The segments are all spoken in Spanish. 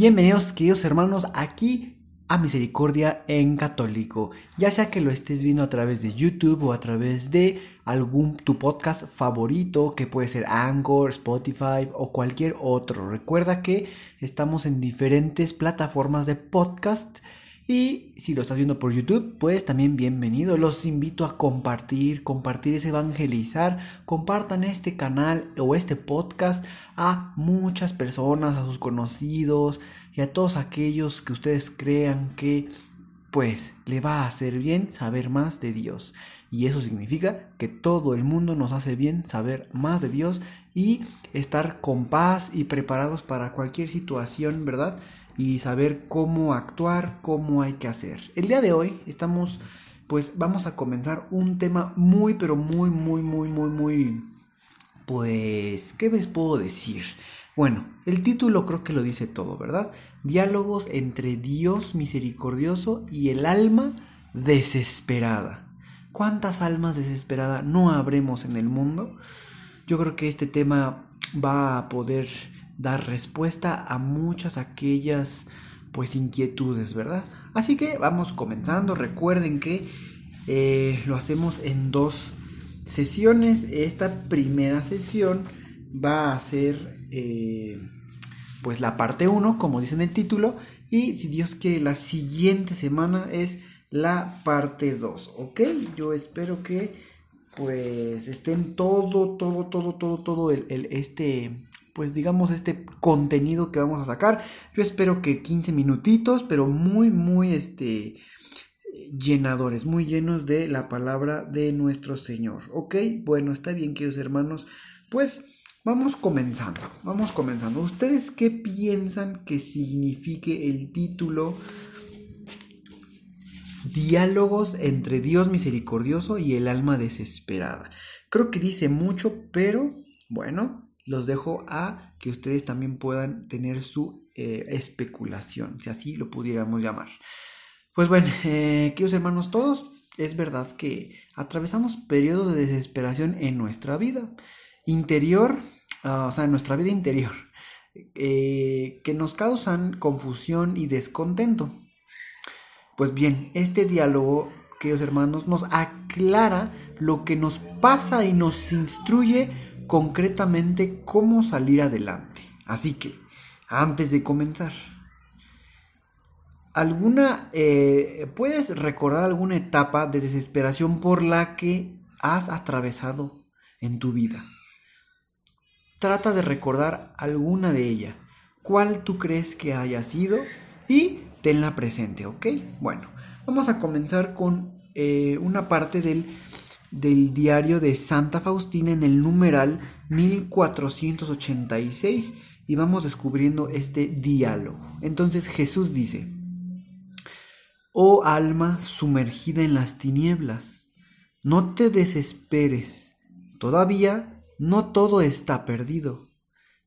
Bienvenidos queridos hermanos aquí a Misericordia en Católico, ya sea que lo estés viendo a través de YouTube o a través de algún tu podcast favorito que puede ser Anchor, Spotify o cualquier otro. Recuerda que estamos en diferentes plataformas de podcast y si lo estás viendo por YouTube, pues también bienvenido. Los invito a compartir, compartir es evangelizar. Compartan este canal o este podcast a muchas personas, a sus conocidos y a todos aquellos que ustedes crean que pues le va a hacer bien saber más de Dios. Y eso significa que todo el mundo nos hace bien saber más de Dios y estar con paz y preparados para cualquier situación, ¿verdad? Y saber cómo actuar, cómo hay que hacer. El día de hoy estamos, pues vamos a comenzar un tema muy, pero muy, muy, muy, muy, muy, pues, ¿qué les puedo decir? Bueno, el título creo que lo dice todo, ¿verdad? Diálogos entre Dios misericordioso y el alma desesperada. ¿Cuántas almas desesperadas no habremos en el mundo? Yo creo que este tema va a poder dar respuesta a muchas aquellas pues inquietudes, ¿verdad? Así que vamos comenzando. Recuerden que eh, lo hacemos en dos sesiones. Esta primera sesión va a ser eh, pues la parte 1, como dice en el título. Y si Dios quiere, la siguiente semana es la parte 2, ¿ok? Yo espero que pues estén todo, todo, todo, todo, todo el este pues digamos este contenido que vamos a sacar. Yo espero que 15 minutitos, pero muy, muy este llenadores, muy llenos de la palabra de nuestro Señor. ¿Ok? Bueno, está bien, queridos hermanos. Pues vamos comenzando, vamos comenzando. ¿Ustedes qué piensan que signifique el título Diálogos entre Dios misericordioso y el alma desesperada? Creo que dice mucho, pero bueno, los dejo a que ustedes también puedan tener su eh, especulación, si así lo pudiéramos llamar. Pues bueno, eh, queridos hermanos todos, es verdad que atravesamos periodos de desesperación en nuestra vida interior, ah, o sea, en nuestra vida interior, eh, que nos causan confusión y descontento. Pues bien, este diálogo, queridos hermanos, nos aclara lo que nos pasa y nos instruye concretamente cómo salir adelante. Así que, antes de comenzar, ¿alguna, eh, puedes recordar alguna etapa de desesperación por la que has atravesado en tu vida? Trata de recordar alguna de ellas. ¿Cuál tú crees que haya sido? Y tenla presente, ¿ok? Bueno, vamos a comenzar con eh, una parte del del diario de Santa Faustina en el numeral 1486 y vamos descubriendo este diálogo. Entonces Jesús dice, Oh alma sumergida en las tinieblas, no te desesperes, todavía no todo está perdido.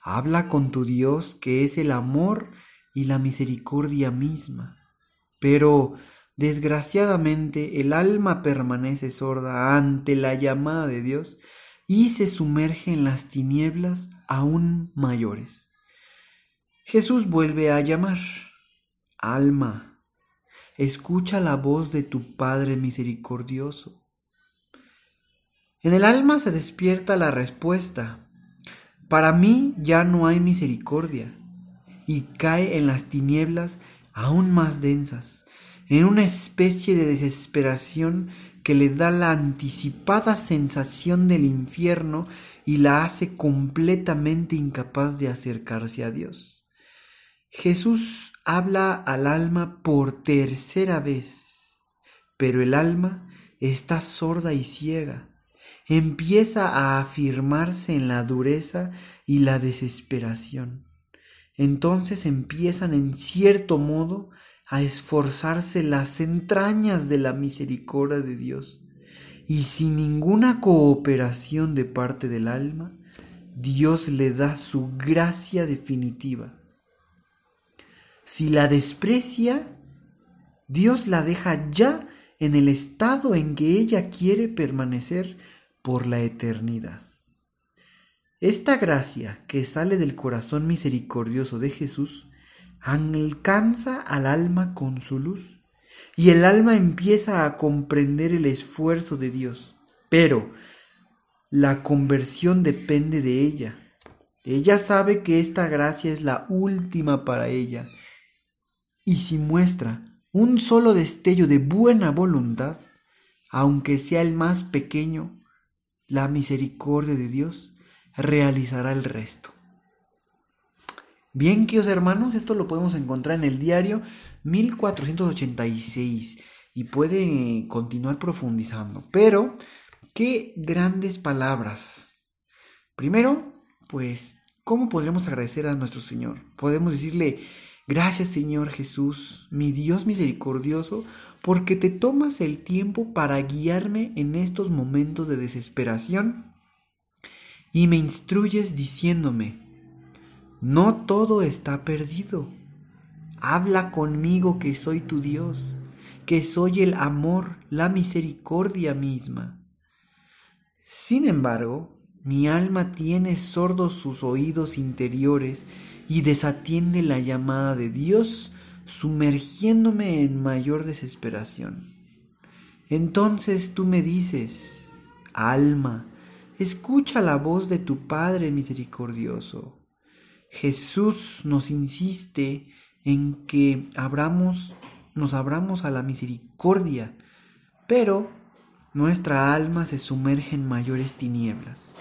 Habla con tu Dios que es el amor y la misericordia misma. Pero Desgraciadamente el alma permanece sorda ante la llamada de Dios y se sumerge en las tinieblas aún mayores. Jesús vuelve a llamar, alma, escucha la voz de tu Padre misericordioso. En el alma se despierta la respuesta, para mí ya no hay misericordia, y cae en las tinieblas aún más densas en una especie de desesperación que le da la anticipada sensación del infierno y la hace completamente incapaz de acercarse a Dios. Jesús habla al alma por tercera vez, pero el alma está sorda y ciega. Empieza a afirmarse en la dureza y la desesperación. entonces empiezan en cierto modo a esforzarse las entrañas de la misericordia de Dios. Y sin ninguna cooperación de parte del alma, Dios le da su gracia definitiva. Si la desprecia, Dios la deja ya en el estado en que ella quiere permanecer por la eternidad. Esta gracia que sale del corazón misericordioso de Jesús alcanza al alma con su luz y el alma empieza a comprender el esfuerzo de Dios. Pero la conversión depende de ella. Ella sabe que esta gracia es la última para ella y si muestra un solo destello de buena voluntad, aunque sea el más pequeño, la misericordia de Dios realizará el resto. Bien, queridos hermanos, esto lo podemos encontrar en el diario 1486 y puede continuar profundizando. Pero, qué grandes palabras. Primero, pues, ¿cómo podremos agradecer a nuestro Señor? Podemos decirle, gracias Señor Jesús, mi Dios misericordioso, porque te tomas el tiempo para guiarme en estos momentos de desesperación y me instruyes diciéndome, no todo está perdido. Habla conmigo que soy tu Dios, que soy el amor, la misericordia misma. Sin embargo, mi alma tiene sordos sus oídos interiores y desatiende la llamada de Dios, sumergiéndome en mayor desesperación. Entonces tú me dices, alma, escucha la voz de tu Padre misericordioso. Jesús nos insiste en que abramos, nos abramos a la misericordia, pero nuestra alma se sumerge en mayores tinieblas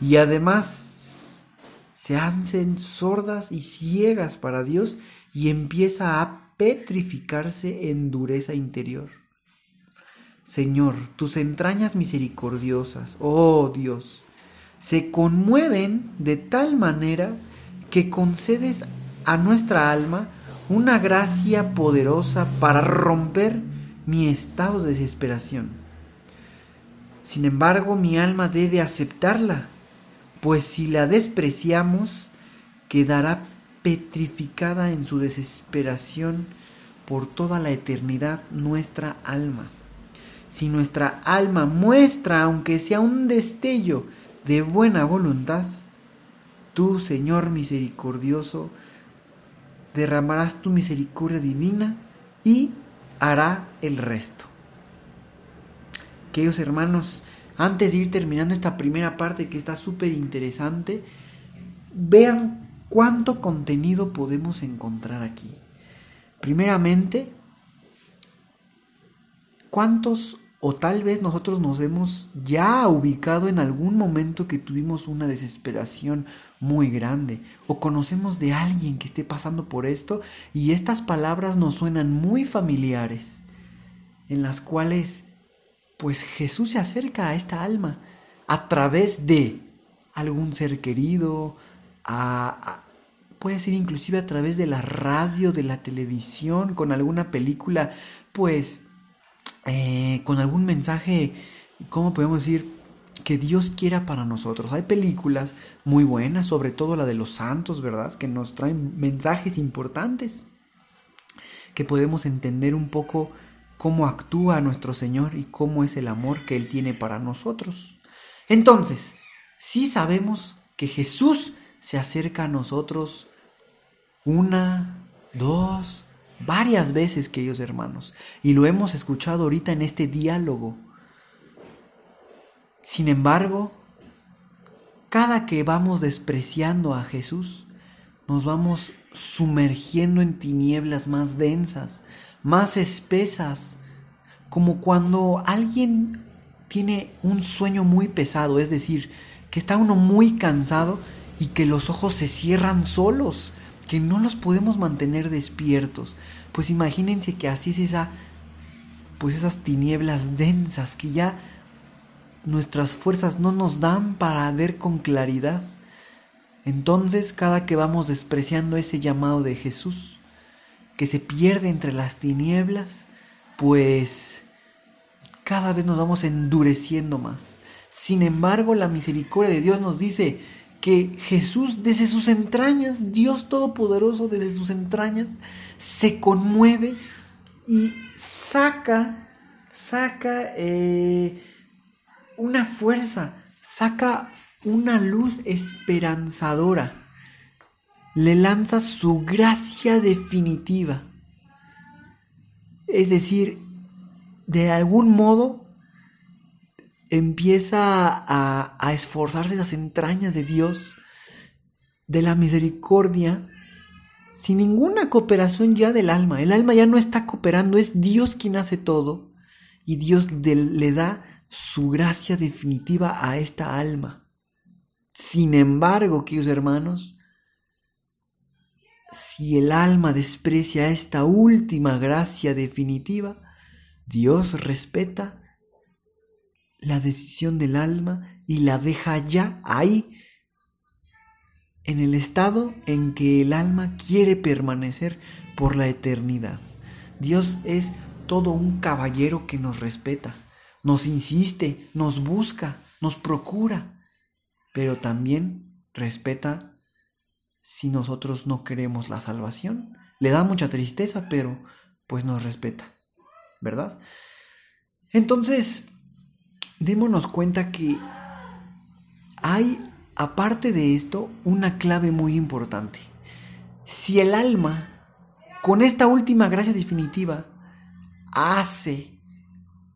y además se hacen sordas y ciegas para Dios y empieza a petrificarse en dureza interior. Señor, tus entrañas misericordiosas, oh Dios, se conmueven de tal manera que concedes a nuestra alma una gracia poderosa para romper mi estado de desesperación. Sin embargo, mi alma debe aceptarla, pues si la despreciamos, quedará petrificada en su desesperación por toda la eternidad nuestra alma. Si nuestra alma muestra, aunque sea un destello de buena voluntad, tú, Señor misericordioso, derramarás tu misericordia divina y hará el resto. Queridos hermanos, antes de ir terminando esta primera parte que está súper interesante, vean cuánto contenido podemos encontrar aquí. Primeramente, cuántos o tal vez nosotros nos hemos ya ubicado en algún momento que tuvimos una desesperación muy grande o conocemos de alguien que esté pasando por esto y estas palabras nos suenan muy familiares en las cuales pues Jesús se acerca a esta alma a través de algún ser querido, a, puede ser inclusive a través de la radio, de la televisión, con alguna película, pues eh, con algún mensaje, ¿cómo podemos decir? Que Dios quiera para nosotros. Hay películas muy buenas, sobre todo la de los santos, ¿verdad? Que nos traen mensajes importantes, que podemos entender un poco cómo actúa nuestro Señor y cómo es el amor que Él tiene para nosotros. Entonces, si sabemos que Jesús se acerca a nosotros una, dos, varias veces, queridos hermanos, y lo hemos escuchado ahorita en este diálogo. Sin embargo, cada que vamos despreciando a Jesús, nos vamos sumergiendo en tinieblas más densas, más espesas, como cuando alguien tiene un sueño muy pesado, es decir, que está uno muy cansado y que los ojos se cierran solos, que no los podemos mantener despiertos. Pues imagínense que así es esa, pues esas tinieblas densas que ya nuestras fuerzas no nos dan para ver con claridad. Entonces, cada que vamos despreciando ese llamado de Jesús, que se pierde entre las tinieblas, pues cada vez nos vamos endureciendo más. Sin embargo, la misericordia de Dios nos dice que Jesús desde sus entrañas, Dios Todopoderoso desde sus entrañas, se conmueve y saca, saca eh, una fuerza, saca una luz esperanzadora, le lanza su gracia definitiva. Es decir, de algún modo empieza a, esforzarse las entrañas de Dios, de la misericordia, sin ninguna cooperación ya del alma. El alma ya no está cooperando, es Dios quien hace todo y Dios le da su gracia definitiva a esta alma. Sin embargo, queridos hermanos, si el alma desprecia esta última gracia definitiva, Dios respeta la decisión del alma y la deja ya ahí, en el estado en que el alma quiere permanecer por la eternidad. Dios es todo un caballero que nos respeta, nos insiste, nos busca, nos procura, pero también respeta si nosotros no queremos la salvación. Le da mucha tristeza, pero pues nos respeta, ¿verdad? Entonces, démonos cuenta que hay, aparte de esto, una clave muy importante. Si el alma, con esta última gracia definitiva, hace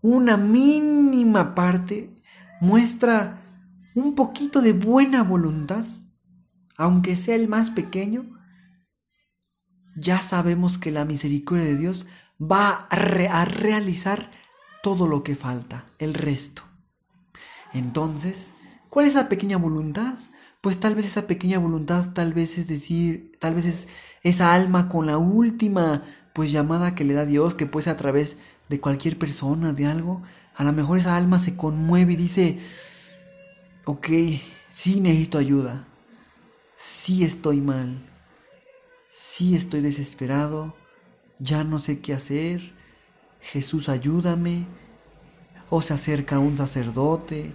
una mínima parte, muestra un poquito de buena voluntad, aunque sea el más pequeño, ya sabemos que la misericordia de Dios va a, realizar todo lo que falta, el resto. Entonces, ¿cuál es esa pequeña voluntad? Pues tal vez esa pequeña voluntad, tal vez es decir, tal vez es esa alma con la última pues llamada que le da Dios, que puede ser a través de cualquier persona, de algo. A lo mejor esa alma se conmueve y dice, ok, sí necesito ayuda, sí estoy mal, sí estoy desesperado, ya no sé qué hacer, Jesús ayúdame, o se acerca un sacerdote,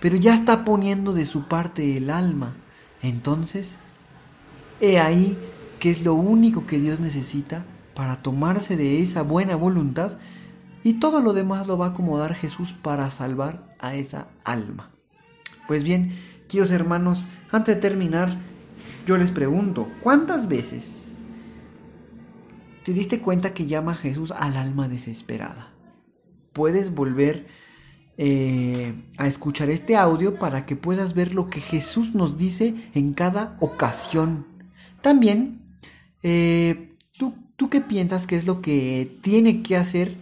pero ya está poniendo de su parte el alma. Entonces, he ahí que es lo único que Dios necesita para tomarse de esa buena voluntad y todo lo demás lo va a acomodar Jesús para salvar a esa alma. Pues bien, queridos hermanos, antes de terminar, yo les pregunto, ¿cuántas veces te diste cuenta que llama Jesús al alma desesperada? Puedes volver eh, a escuchar este audio para que puedas ver lo que Jesús nos dice en cada ocasión. También, eh, ¿tú, ¿tú qué piensas que es lo que tiene que hacer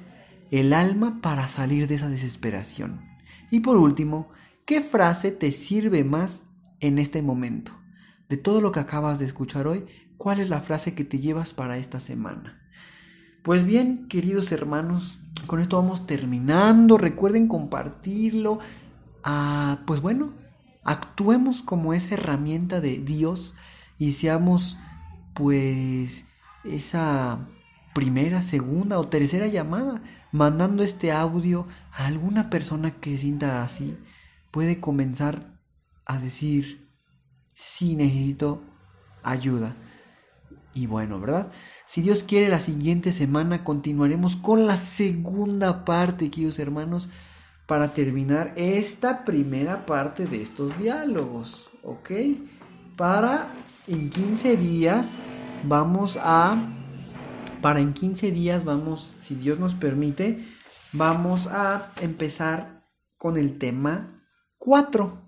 el alma para salir de esa desesperación? Y por último, ¿Qué frase te sirve más en este momento? De todo lo que acabas de escuchar hoy, ¿cuál es la frase que te llevas para esta semana? Pues bien, queridos hermanos, con esto vamos terminando. Recuerden compartirlo. Ah, pues bueno, actuemos como esa herramienta de Dios y seamos pues esa primera, segunda o tercera llamada, mandando este audio a alguna persona que sienta así puede comenzar a decir, sí necesito ayuda. Y bueno, ¿verdad? Si Dios quiere, la siguiente semana continuaremos con la segunda parte, queridos hermanos, para terminar esta primera parte de estos diálogos, ¿ok? Para en 15 días vamos a, para en 15 días vamos, si Dios nos permite, vamos a empezar con el tema 4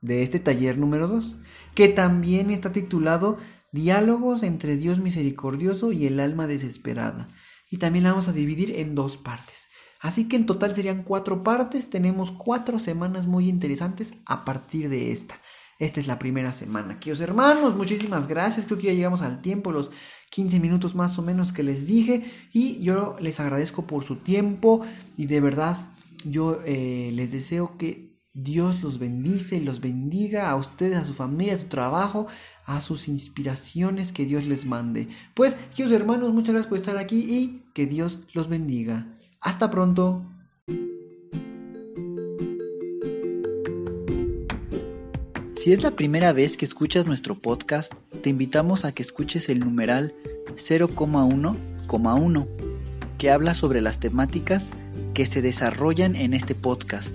de este taller número 2, que también está titulado Diálogos entre Dios misericordioso y el alma desesperada. Y también la vamos a dividir en dos partes. Así que en total serían cuatro partes. Tenemos cuatro semanas muy interesantes a partir de esta. Esta es la primera semana. Queridos hermanos, muchísimas gracias. Creo que ya llegamos al tiempo, los 15 minutos más o menos que les dije. Y yo les agradezco por su tiempo. Y de verdad, yo eh, les deseo que Dios los bendice y los bendiga a ustedes, a su familia, a su trabajo, a sus inspiraciones que Dios les mande. Pues, queridos hermanos, muchas gracias por estar aquí y que Dios los bendiga. Hasta pronto. Si es la primera vez que escuchas nuestro podcast, te invitamos a que escuches el numeral 0,1,1, que habla sobre las temáticas que se desarrollan en este podcast